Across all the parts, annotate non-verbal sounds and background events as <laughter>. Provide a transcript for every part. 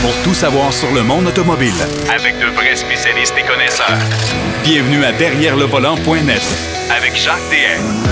pour tout savoir sur le monde automobile. Avec de vrais spécialistes et connaisseurs. Bienvenue à Derrière le volant.net Avec Jacques DM.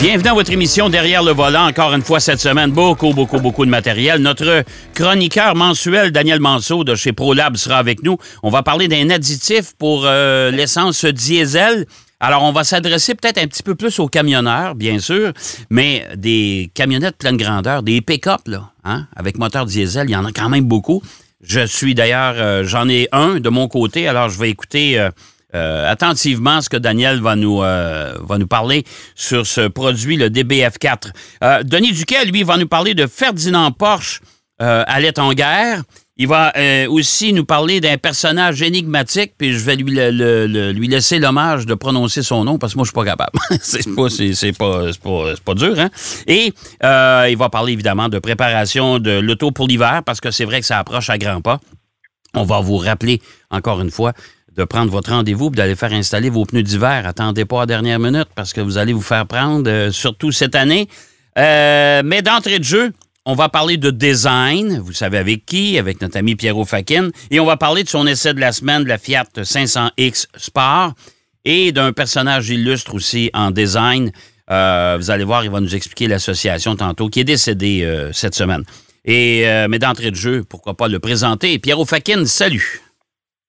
Bienvenue à votre émission Derrière le volant. Encore une fois cette semaine, beaucoup, beaucoup, beaucoup de matériel. Notre chroniqueur mensuel, Daniel Manceau de chez ProLab, sera avec nous. On va parler d'un additif pour euh, l'essence diesel. Alors, on va s'adresser peut-être un petit peu plus aux camionneurs, bien sûr, mais des camionnettes pleine grandeur, des pick-up, là, hein, avec moteur diesel, il y en a quand même beaucoup. Je suis d'ailleurs, euh, j'en ai un de mon côté, alors je vais écouter euh, euh, attentivement ce que Daniel va nous, va nous parler sur ce produit, le DBF4. Denis Duquet, lui, va nous parler de Ferdinand Porsche à en guerre. Il va euh, aussi nous parler d'un personnage énigmatique, puis je vais lui, lui laisser l'hommage de prononcer son nom parce que moi, je suis pas capable. <laughs> c'est pas, c'est, pas, pas, pas, dur, hein? Et euh, il va parler évidemment de préparation de l'auto pour l'hiver parce que c'est vrai que ça approche à grands pas. On va vous rappeler encore une fois de prendre votre rendez-vous et d'aller faire installer vos pneus d'hiver. Attendez pas à la dernière minute parce que vous allez vous faire prendre, euh, surtout cette année. mais d'entrée de jeu, on va parler de design, vous savez avec qui, avec notre ami Pierrot Fakin, et on va parler de son essai de la semaine de la Fiat 500X Sport et d'un personnage illustre aussi en design. Euh, vous allez voir, il va nous expliquer l'association tantôt, qui est décédée euh, cette semaine. Et, euh, mais d'entrée de jeu, pourquoi pas le présenter. Pierrot Fakin, salut.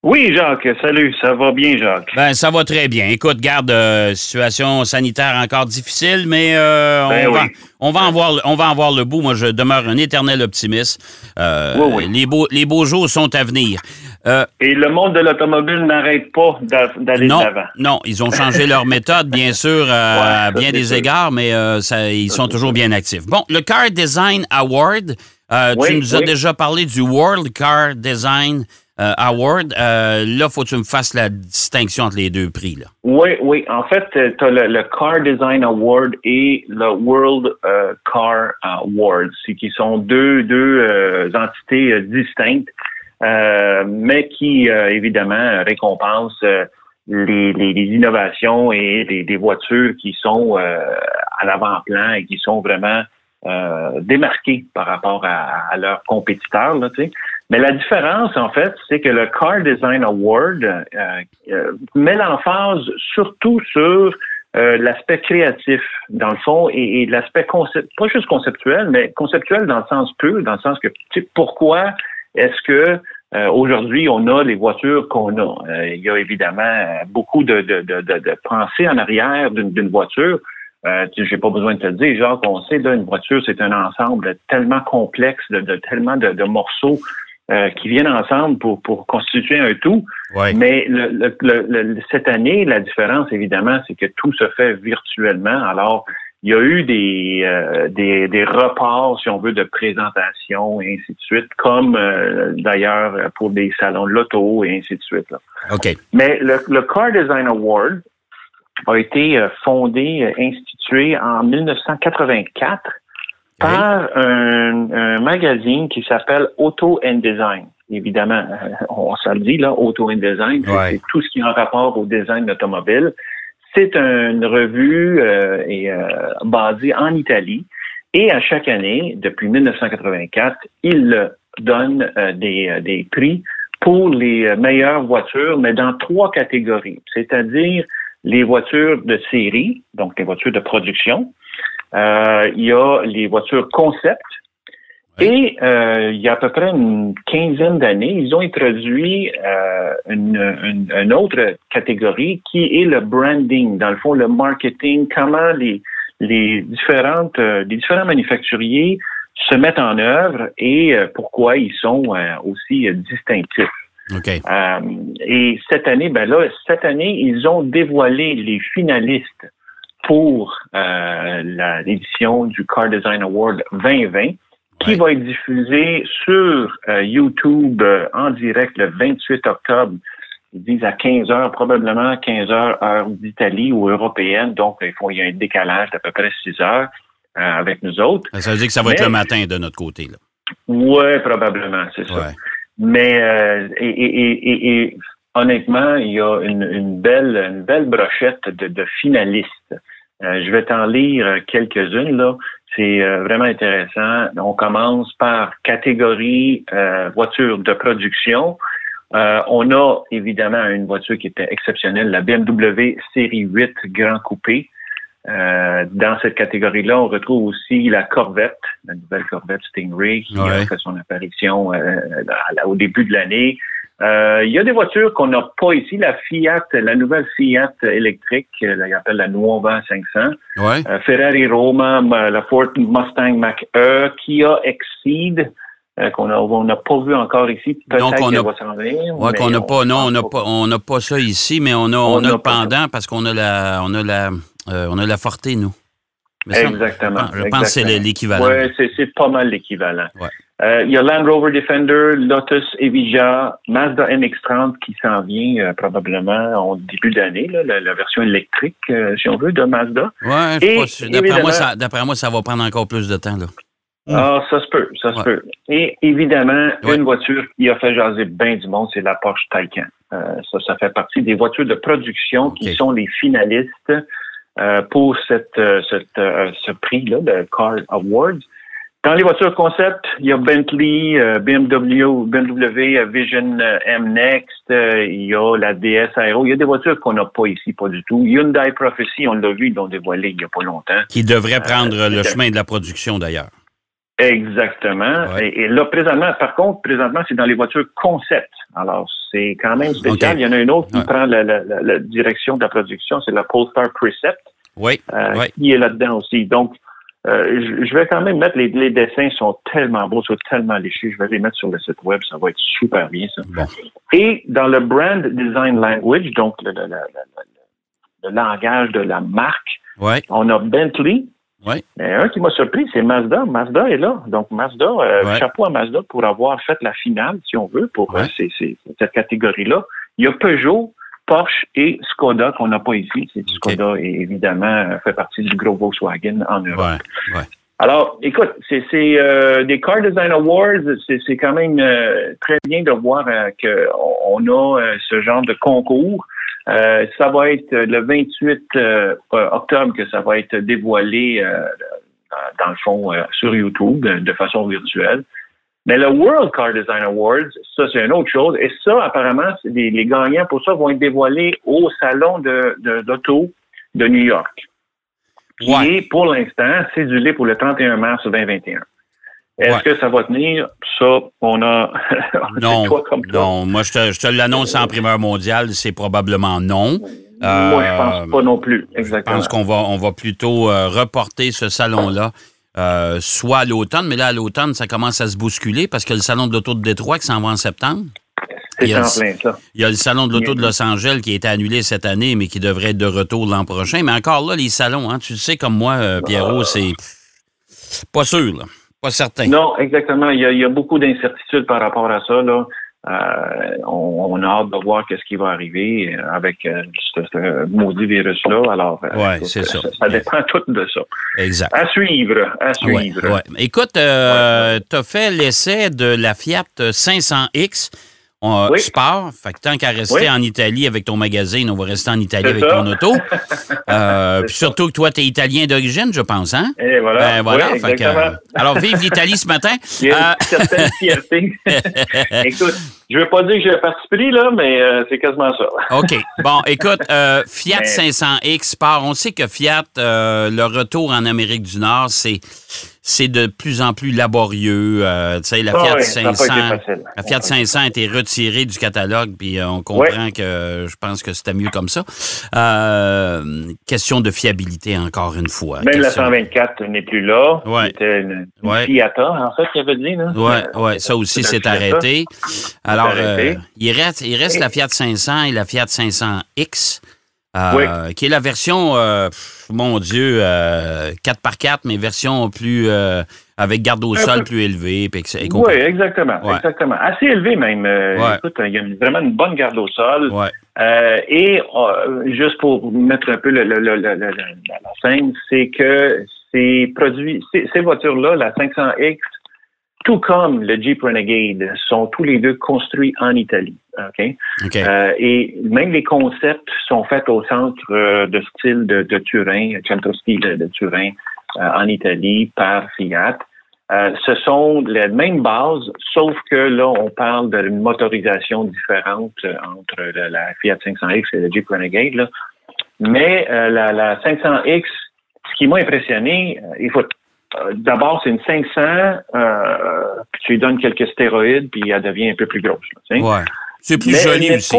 Oui, Jacques, salut. Ça va bien, Jacques? Ben, ça va très bien. Écoute, garde, euh, situation sanitaire encore difficile, mais euh, ben on, va, on, va en voir, on va en voir le bout. Moi, je demeure un éternel optimiste. Euh, oui, oui. Les, beaux, les beaux jours sont à venir. Et le monde de l'automobile n'arrête pas d'aller de l'avant. Non, ils ont changé leur <laughs> méthode, bien sûr, à bien des égards, mais ça, ils sont toujours bien actifs. Bon, le Car Design Award, tu nous as déjà parlé du World Car Design euh, award. Euh, là, faut que tu me fasses la distinction entre les deux prix. Là. Oui, oui. En fait, euh, tu as le, Car Design Award et le World Car Award, qui sont deux, deux entités distinctes, mais qui, évidemment, récompensent les, les, innovations et des, voitures qui sont à l'avant-plan et qui sont vraiment démarquées par rapport à, à leurs compétiteurs. Là. Mais la différence, en fait, c'est que le Car Design Award euh, euh, met l'emphase surtout sur euh, l'aspect créatif, dans le fond, et, l'aspect concept, pas juste conceptuel, mais conceptuel dans le sens pur, dans le sens que, tu sais, pourquoi est-ce que aujourd'hui on a les voitures qu'on a? Il y a évidemment beaucoup de, de, de, de pensée en arrière d'une voiture. Euh, j'ai pas besoin de te le dire, genre qu'on sait, là, une voiture, c'est un ensemble tellement complexe de, de tellement de, de morceaux euh, qui viennent ensemble pour, pour constituer un tout. Mais le, le, cette année, la différence, évidemment, c'est que tout se fait virtuellement. Alors, il y a eu des, euh, des, des, reports, si on veut, de présentation et ainsi de suite, comme euh, d'ailleurs pour des salons de l'auto et ainsi de suite. Là. Mais le, le Car Design Award a été fondé, institué en 1984 par un, magazine qui s'appelle Auto and Design. Évidemment, euh, on s'en dit, là, Auto and Design, c'est tout ce qui est en rapport au design automobile. C'est une revue euh, et, euh, basée en Italie. Et à chaque année, depuis 1984, il donne des, des prix pour les meilleures voitures, mais dans trois catégories, c'est-à-dire les voitures de série, donc les voitures de production, euh, il y a les voitures concept. Et euh, il y a à peu près une quinzaine d'années, ils ont introduit euh, une, une, autre catégorie qui est le branding, dans le fond, le marketing, comment les, les différentes les différents manufacturiers se mettent en œuvre et pourquoi ils sont aussi distinctifs. Okay. et cette année, ben là, cette année, ils ont dévoilé les finalistes pour euh, l'édition du Car Design Award 2020 qui va être diffusée sur euh, YouTube euh, en direct le 28 octobre. Ils disent à 15 heures, probablement 15 heures heure d'Italie ou européenne. Donc, il, faut, il y a un décalage d'à peu près 6 heures avec nous autres. Ça veut dire que ça va être le matin de notre côté. Là. Oui, probablement, c'est ça. Mais et, honnêtement, il y a une, belle, une belle brochette de finalistes. je vais t'en lire quelques-unes là. C'est vraiment intéressant. On commence par catégorie voiture de production. on a évidemment une voiture qui était exceptionnelle, la BMW Série 8 Grand Coupé. Euh, dans cette catégorie-là, on retrouve aussi la Corvette, la nouvelle Corvette Stingray qui a fait son apparition euh, au début de l'année. Euh, il y a des voitures qu'on n'a pas ici. La Fiat, la nouvelle Fiat électrique, elle appelle la Nuova 500. Ferrari Roma, la Ford Mustang Mach-E, Kia Exceed, qu'on n'a pas vu encore ici. Va s'en venir. Ouais, qu'on n'a pas, non, on n'a pas, on n'a pas ça ici, mais on a, on, a pendant parce qu'on a la, on a la, euh, on a la Forte, nous. exactement. je pense que c'est l'équivalent. Oui, c'est pas mal l'équivalent. Euh, il y a Land Rover Defender, Lotus Evija, Mazda MX-30 qui s'en vient euh, probablement au début d'année, la, version électrique, si on veut, de Mazda. Oui, d'après moi, ça, moi, ça va prendre encore plus de temps. Là. Ah, ça se peut, ça se peut. Et évidemment, une voiture qui a fait jaser bien du monde, c'est la Porsche Taycan. ça, ça fait partie des voitures de production qui sont les finalistes euh, pour cette, euh, cette euh, ce prix-là, le Car Awards. Dans les voitures concept, il y a Bentley, BMW, BMW Vision M Next, il y a la DS Aero. Il y a des voitures qu'on n'a pas ici, pas du tout. Hyundai Prophecy, on l'a vu, ils l'ont dévoilé il n'y a pas longtemps. Qui devrait prendre le chemin de la production d'ailleurs. Exactement. Et, là, présentement, par contre, présentement, c'est dans les voitures concept. Alors, c'est quand même spécial. Il y en a une autre qui prend la, direction de la production, c'est la Polestar Precept. Oui. Euh, Qui est là-dedans aussi. Donc, euh, je, vais quand même mettre les, les dessins sont tellement beaux, sont tellement léchés. Je vais les mettre sur le site web, ça va être super bien ça. Et dans le brand design language, donc le, le, le, le langage de la marque, on a Bentley, Ouais. Mais un qui m'a surpris, c'est Mazda. Mazda est là. Donc, Mazda, euh, chapeau à Mazda pour avoir fait la finale, si on veut, pour euh, cette catégorie-là. Il y a Peugeot, Porsche et Skoda qu'on n'a pas ici. C'est Skoda, et évidemment, fait partie du gros Volkswagen en Europe. Alors, écoute, c'est euh, des Car Design Awards, c'est quand même très bien de voir qu'on a ce genre de concours euh, ça va être le 28 euh, octobre que ça va être dévoilé, euh, dans le fond, sur YouTube de façon virtuelle. Mais le World Car Design Awards, ça, c'est une autre chose. Et ça, apparemment, les, les, gagnants pour ça vont être dévoilés au Salon de, d'auto de, New York. Qui est, pour l'instant, cédulé pour le 31 mars 2021. Est-ce que ça va tenir? Ça, on a. <laughs> non, non. Moi, je te, je te l'annonce en primeur mondiale, c'est probablement non. Moi, je pense euh, pas non plus. Exactement. Je pense qu'on va, on va plutôt euh, reporter ce salon-là. Euh, soit à l'automne, mais là, à l'automne, ça commence à se bousculer parce que le salon de l'auto de Détroit qui s'en va en septembre. C'est en plein, ça. Il y a le salon de l'auto de Los Angeles qui a été annulé cette année, mais qui devrait être de retour l'an prochain. Mais encore là, les salons, hein, tu sais comme moi, Pierrot, c'est pas sûr. Là. Pas certain. Non, exactement. Il y a, beaucoup d'incertitudes par rapport à ça. Là. Euh, on, a hâte de voir qu'est-ce qui va arriver avec euh, ce, maudit virus-là. Alors, euh, ça. ça. dépend tout de ça. Exact. À suivre, à suivre. Écoute, tu as fait l'essai de la Fiat 500X. On, oui. Sport. Fait que tant qu'à rester en Italie avec ton magazine, on va rester en Italie avec ton auto. <laughs> euh, puis surtout que toi, tu es italien d'origine, je pense, hein? Et voilà. Ben, voilà. fait que, alors, vive l'Italie ce matin. Il y a une euh, certaine fierté. <laughs> Écoute, je ne veux pas dire que j'ai participé, là, mais euh, c'est quasiment ça. <laughs> OK. Bon, écoute, euh, Fiat 500X Sport, on sait que Fiat, le retour en Amérique du Nord, c'est c'est de plus en plus laborieux. Euh, tu sais, la Fiat 500, la Fiat 500 a été retirée du catalogue, puis euh, on comprend que je pense que c'était mieux comme ça. Euh, question de fiabilité encore une fois. Même la 124 n'est plus là. C'était une, Fiat, en fait, qui avait dit. Oui, ouais, ça aussi s'est arrêté. Alors, il reste, il reste la Fiat 500 et la Fiat 500X. Euh, qui est la version, euh, mon Dieu, 4x4, euh, mais version plus avec garde au sol plus élevée. oui, exactement, exactement. Assez élevé même. Écoute, il y a vraiment une bonne garde au sol. et juste pour mettre un peu le, la scène, c'est que ces produits, ces, voitures-là, la 500X, tout comme le Jeep Renegade, sont tous les deux construits en Italie. OK? Euh, et même les concepts sont faits au centre euh, de style de, de Turin, centro style de Turin, euh, en Italie, par Fiat. ce sont les mêmes bases, sauf que là, on parle d'une motorisation différente entre la, Fiat 500X et le Jeep Renegade. Là. Mais la, la 500X, ce qui m'a impressionné, il faut d'abord, c'est une 500, euh, puis tu lui donnes quelques stéroïdes, puis elle devient un peu plus grosse. ouais. C'est plus joli aussi.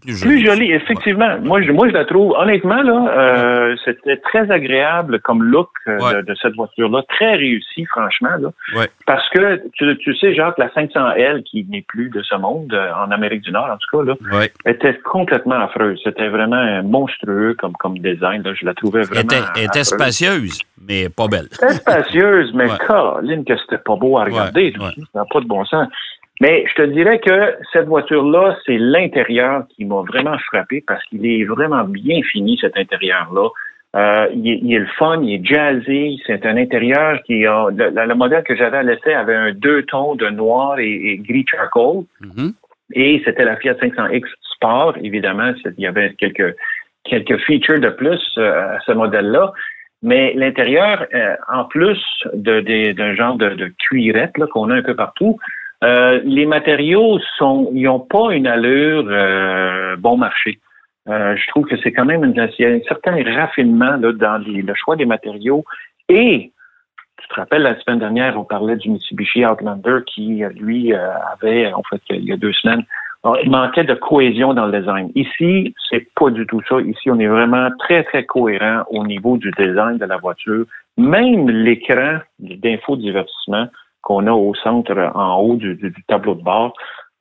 Plus joli. effectivement. Moi, je, moi, je la trouve, honnêtement, là, euh, c'était très agréable comme look euh, de, cette voiture-là. Très réussi, franchement. Là, Parce que, tu, tu sais, Jacques, la 500L, qui n'est plus de ce monde, euh, en Amérique du Nord, en tout cas, là, était complètement affreuse. C'était vraiment monstrueux comme, comme design. Là. Je la trouvais vraiment. Elle était, spacieuse, mais pas belle. Était spacieuse, mais <laughs> Caroline, que c'était pas beau à regarder. Ça n'a pas de bon sens. Mais je te dirais que cette voiture-là, c'est l'intérieur qui m'a vraiment frappé parce qu'il est vraiment bien fini, cet intérieur-là. Euh, il, est, le fun, il est jazzy. C'est un intérieur qui a. Le, modèle que j'avais à l'essai avait un deux tons de noir et, gris charcoal. Mm-hmm. Et c'était la Fiat 500X Sport, évidemment. Il y avait quelques, quelques features de plus euh, à ce modèle-là. Mais l'intérieur, euh, en plus d'un genre de, de cuirette qu'on a un peu partout, euh, les matériaux sont, ils n'ont pas une allure euh, bon marché. Euh, je trouve que c'est quand même un certain raffinement dans le choix des matériaux. Et tu te rappelles la semaine dernière, on parlait du Mitsubishi Outlander qui, lui, avait, en fait, il y a deux semaines, il manquait de cohésion dans le design. Ici, c'est pas du tout ça. Ici, on est vraiment très, très cohérent au niveau du design de la voiture. Même l'écran d'infodivertissement qu'on a au centre en haut du, tableau de bord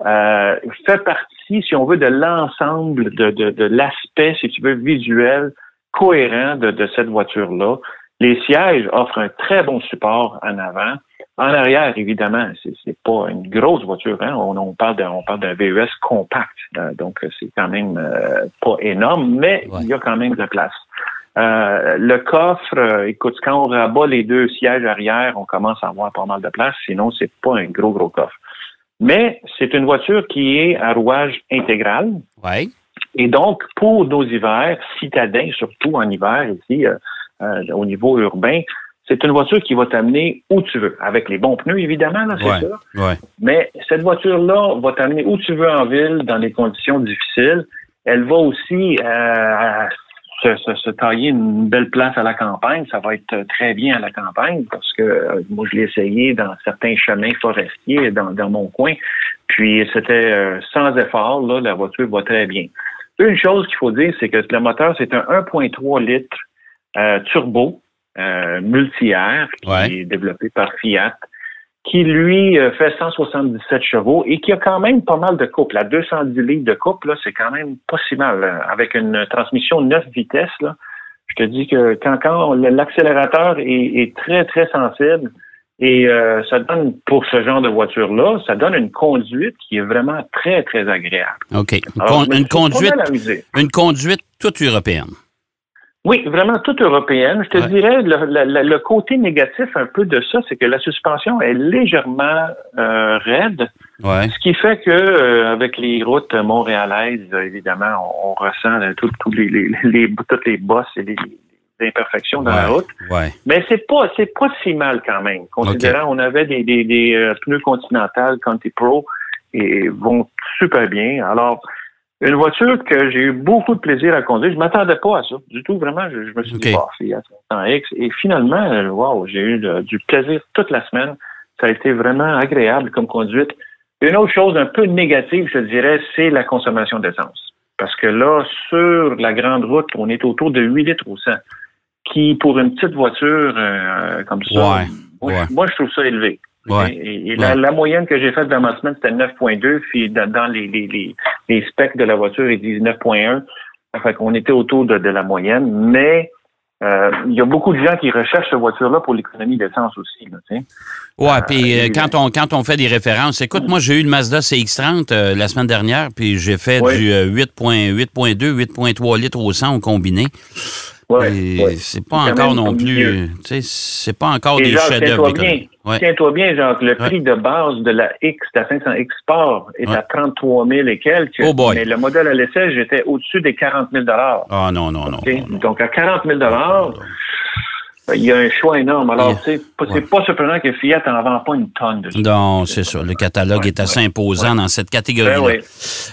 euh, fait partie, si on veut, de l'ensemble de, de, l'aspect, si tu veux, visuel cohérent de, de cette voiture-là. Les sièges offrent un très bon support en avant. En arrière, évidemment, c'est pas une grosse voiture. Hein? On, parle d'un on parle d'un VES compact, euh, donc c'est quand même euh, pas énorme, mais il y a quand même de la place. Euh, le coffre, euh, écoute, quand on rabat les deux sièges arrière, on commence à avoir pas mal de place. Sinon, c'est pas un gros, gros coffre. Mais c'est une voiture qui est à rouage intégral. Ouais. Et donc, pour nos hivers, citadins, surtout en hiver ici, euh, au niveau urbain, c'est une voiture qui va t'amener où tu veux, avec les bons pneus, évidemment, là, c'est sûr. Ouais. Mais cette voiture-là va t'amener où tu veux en ville, dans des conditions difficiles. Elle va aussi euh, se, tailler une belle place à la campagne, ça va être très bien à la campagne parce que euh, moi je l'ai essayé dans certains chemins forestiers dans, dans mon coin, puis c'était euh, sans effort, là, la voiture va très bien. Une chose qu'il faut dire, c'est que le moteur, c'est un 1.3 litres euh, turbo multi-air qui est développé par Fiat qui lui euh, fait 177 chevaux et qui a quand même pas mal de couple. À 210 litres de couple, là, c'est quand même pas si mal. Avec une transmission 9 vitesses, là, je te dis que quand, quand l'accélérateur est, très, très sensible, et euh, ça donne, pour ce genre de voiture-là, ça donne une conduite qui est vraiment très, très agréable. OK. une, conduite, une conduite toute européenne. Oui, vraiment toute européenne. Je te dirais, le, côté négatif un peu de ça, c'est que la suspension est légèrement euh, raide. Ce qui fait que euh, avec les routes montréalaises, évidemment, on, ressent euh, tout, les, les, toutes les bosses et les, imperfections dans la route. Mais c'est pas c'est pas si mal quand même. Considérant on avait des, des, des pneus Continental Conti Pro et vont super bien. Alors une voiture que j'ai eu beaucoup de plaisir à conduire. Je m'attendais pas à ça. Du tout, vraiment. Je, me suis dit, bah, c'est X. Et finalement, euh, wow, j'ai eu du plaisir toute la semaine. Ça a été vraiment agréable comme conduite. Une autre chose un peu négative, je dirais, c'est la consommation d'essence. Parce que là, sur la grande route, on est autour de 8 litres au 100. Qui, pour une petite voiture euh, comme ça, moi, je trouve ça élevé. Et, la, moyenne que j'ai faite dans ma semaine, c'était 9.2, puis dans, les, les, les, specs de la voiture, ils disent 9.1. Fait qu'on était autour de, la moyenne, mais euh, il y a beaucoup de gens qui recherchent cette voiture-là pour l'économie d'essence aussi. Là, ouais, euh, puis euh, quand on quand on fait des références, écoute, moi j'ai eu une Mazda CX-30 la semaine dernière, puis j'ai fait du 8.2, 8.3 litres au 100 au combiné. Ouais. C'est pas encore non plus. tu sais, C'est pas encore Et des chefs-d'œuvre tiens-toi bien. Tiens-toi bien, Jacques. Le prix de base de la X, la 500 X Sport, est à 33 000 et quelques. Oh boy. Mais le modèle à l'essai, j'étais au-dessus des 40 000 Ah non, non, non. Non, non. Donc, à 40 000 il y a un choix énorme. Alors, Yeah. tu sais, pas- c'est Ouais. pas surprenant que Fiat en vend pas une tonne de. Non, c'est ça. Le catalogue Ouais, est assez ouais. imposant dans cette catégorie-là. Ben oui.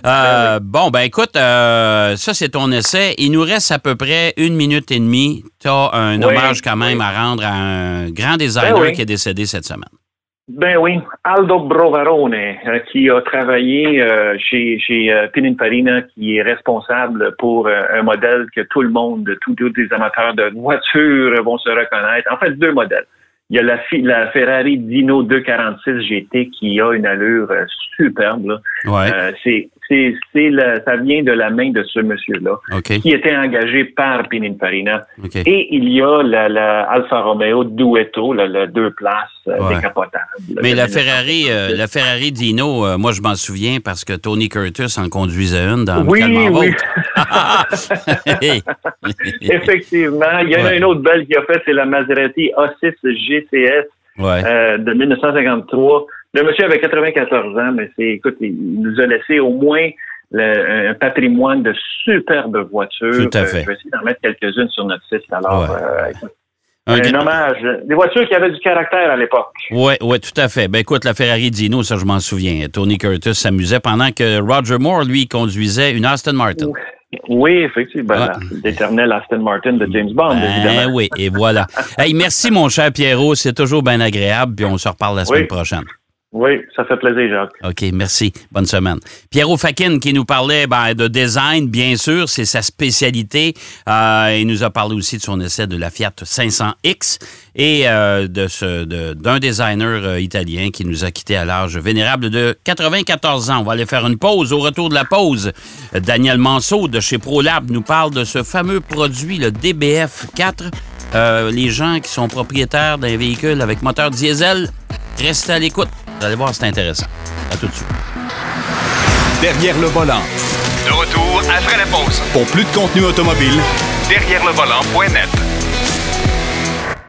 Euh, Bon, ben écoute, euh, ça c'est ton essai. Il nous reste à peu près une minute et demie. Tu as un hommage quand même à rendre à un grand designer Ben oui. qui est décédé cette semaine. Ben oui, Aldo Brovarone, euh, qui a travaillé euh, chez, chez euh, Pininfarina, qui est responsable pour euh, un modèle que tout le monde, tous les amateurs de voitures vont se reconnaître. En fait, deux modèles. Il y a la, la Ferrari Dino 246 GT qui a une allure euh, superbe. là. Ouais. C'est, c'est, ça vient de la main de ce monsieur-là, qui était engagé par Pininfarina. Et il y a la, la Alfa Romeo Duetto, la, la deux places euh, Ouais. décapotable. Mais la 1966. Ferrari, euh, la Ferrari Dino, euh, moi je m'en souviens parce que Tony Curtis en conduisait une dans Oui, oui. <laughs> <laughs> Effectivement. Il y en a Ouais. une autre belle qui a fait, c'est la Maserati A6 GCS ouais. euh, de 1953. Le monsieur avait 94 ans, mais c'est, écoute, il nous a laissé au moins le- un patrimoine de superbes voitures. Tout à fait. Euh, je vais essayer d'en mettre quelques-unes sur notre site. Alors, Ouais. euh, Un un, hommage. Des voitures qui avaient du caractère à l'époque. Oui, oui, tout à fait. Ben écoute, la Ferrari Dino, ça je m'en souviens. Tony Curtis s'amusait pendant que Roger Moore, lui, conduisait une Aston Martin. Oui, effectivement. Ouais. L'éternel Aston Martin de James Bond, Ben évidemment. oui, et voilà. <laughs> Hey, merci mon cher Pierrot, c'est toujours bien agréable, puis on se reparle la semaine Oui. prochaine. Oui, ça fait plaisir, Jacques. OK, merci. Bonne semaine. Pierrot Fakin qui nous parlait ben, de design, bien sûr, c'est sa spécialité. Euh, il nous a parlé aussi de son essai de la Fiat 500X et euh, de d'un designer euh, italien qui nous a quitté à l'âge vénérable de 94 ans. On va aller faire une pause. Au retour de la pause, Daniel Manceau de chez ProLab nous parle de ce fameux produit, le DBF4. Euh, les gens qui sont propriétaires d'un véhicule avec moteur diesel, restez à l'écoute. Vous allez voir, c'est intéressant. À tout de suite. Derrière le volant. De retour après la pause. Pour plus de contenu automobile, Derrière le volant.net.